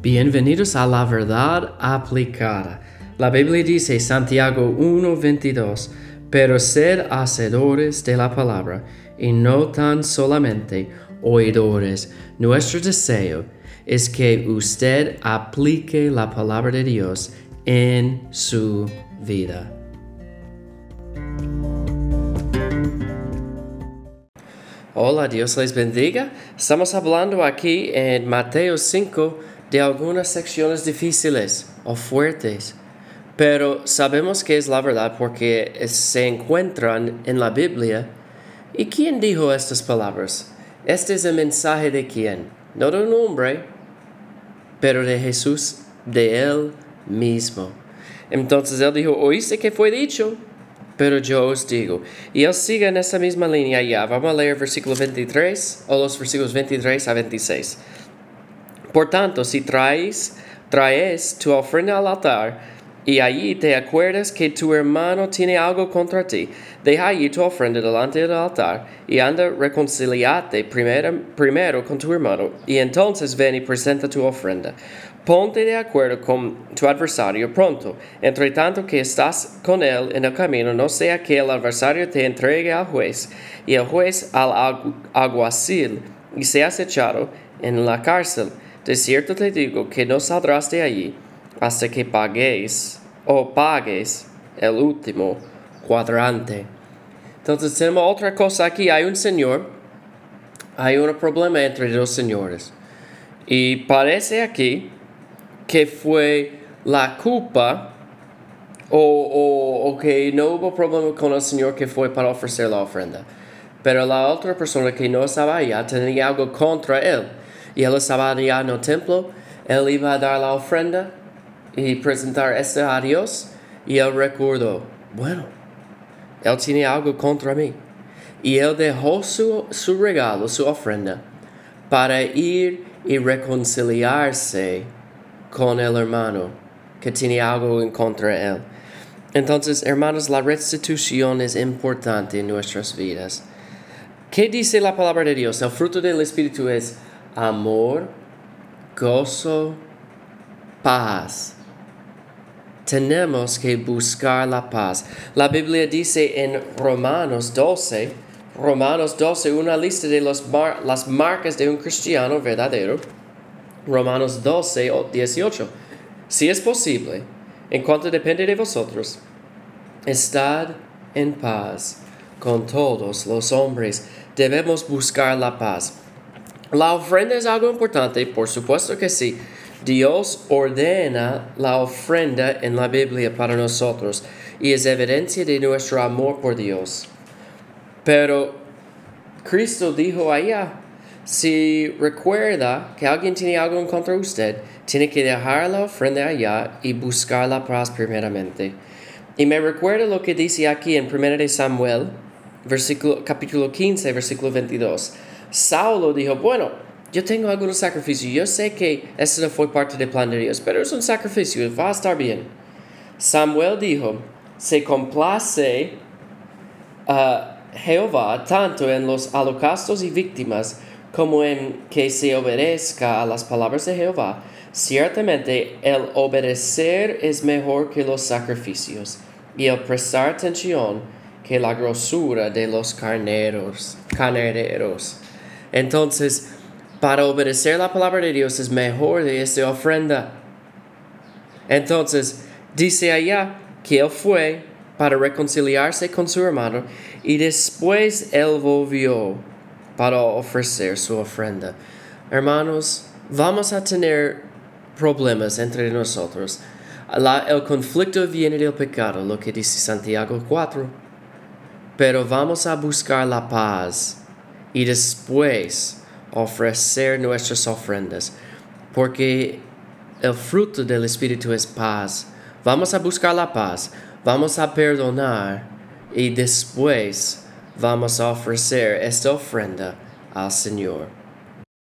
Bienvenidos a la verdad aplicada. La Biblia dice Santiago 1:22, pero sed hacedores de la palabra y no tan solamente oidores. Nuestro deseo es que usted aplique la palabra de Dios en su vida. Hola, Dios les bendiga. Estamos hablando aquí en Mateo 5 de algunas secciones difíciles o fuertes, pero sabemos que es la verdad porque se encuentran en la Biblia. ¿Y quién dijo estas palabras? Este es el mensaje de quién? No de un hombre, pero de Jesús, de él mismo. Entonces él dijo, oíste que fue dicho, pero yo os digo. Y él sigue en esa misma línea ya. Vamos a leer versículo 23 o los versículos 23 a 26. Por tanto, si traes, traes tu ofrenda al altar y allí te acuerdas que tu hermano tiene algo contra ti, deja allí tu ofrenda delante del altar y anda reconciliate primero, primero con tu hermano y entonces ven y presenta tu ofrenda. Ponte de acuerdo con tu adversario pronto, entre tanto que estás con él en el camino, no sea que el adversario te entregue al juez y el juez al alguacil y seas echado en la cárcel. De cierto te digo que no saldrás de allí hasta que pagues o pagues el último cuadrante. Entonces tenemos otra cosa aquí. Hay un señor, hay un problema entre dos señores. Y parece aquí que fue la culpa o, que no hubo problema con el Señor que fue para ofrecer la ofrenda. Pero la otra persona que no estaba allá tenía algo contra él. Y el templo, él iba a dar la ofrenda y presentar este a Dios. Y él recordó, bueno, él tiene algo contra mí. Y él dejó su, su regalo, su ofrenda, para ir y reconciliarse con el hermano que tiene algo en contra él. Entonces, hermanos, la restitución es importante en nuestras vidas. ¿Qué dice la palabra de Dios? El fruto del Espíritu es amor, gozo, paz. Tenemos que buscar la paz. La Biblia dice en Romanos 12, Romanos 12, una lista de las marcas de un cristiano verdadero Romanos 12 o 18. Si es posible, en cuanto depende de vosotros, estad en paz con todos los hombres. Debemos buscar la paz. La ofrenda es algo importante, por supuesto que sí. Dios ordena la ofrenda en la Biblia para nosotros y es evidencia de nuestro amor por Dios. Pero Cristo dijo allá, si recuerda que alguien tiene algo en contra de usted, tiene que dejar la ofrenda allá y buscar la paz primeramente. Y me recuerda lo que dice aquí en 1 de Samuel, versículo, capítulo 15, versículo 22. Saulo dijo, bueno, yo tengo algunos sacrificios, yo sé que eso no fue parte del plan de Dios, pero es un sacrificio, va a estar bien. Samuel dijo, se complace a Jehová tanto en los holocaustos y víctimas como en que se obedezca a las palabras de Jehová. Ciertamente el obedecer es mejor que los sacrificios y el prestar atención que la grosura de los carneros. carneros. Entonces, para obedecer la palabra de Dios es mejor de esta ofrenda. Entonces, dice allá que él fue para reconciliarse con su hermano y después él volvió para ofrecer su ofrenda. Hermanos, vamos a tener problemas entre nosotros. el conflicto viene del pecado, lo que dice Santiago 4. Pero vamos a buscar la paz y después ofrecer nuestras ofrendas, porque el fruto del Espíritu es paz. Vamos a buscar la paz, vamos a perdonar y después vamos a ofrecer esta ofrenda al Señor.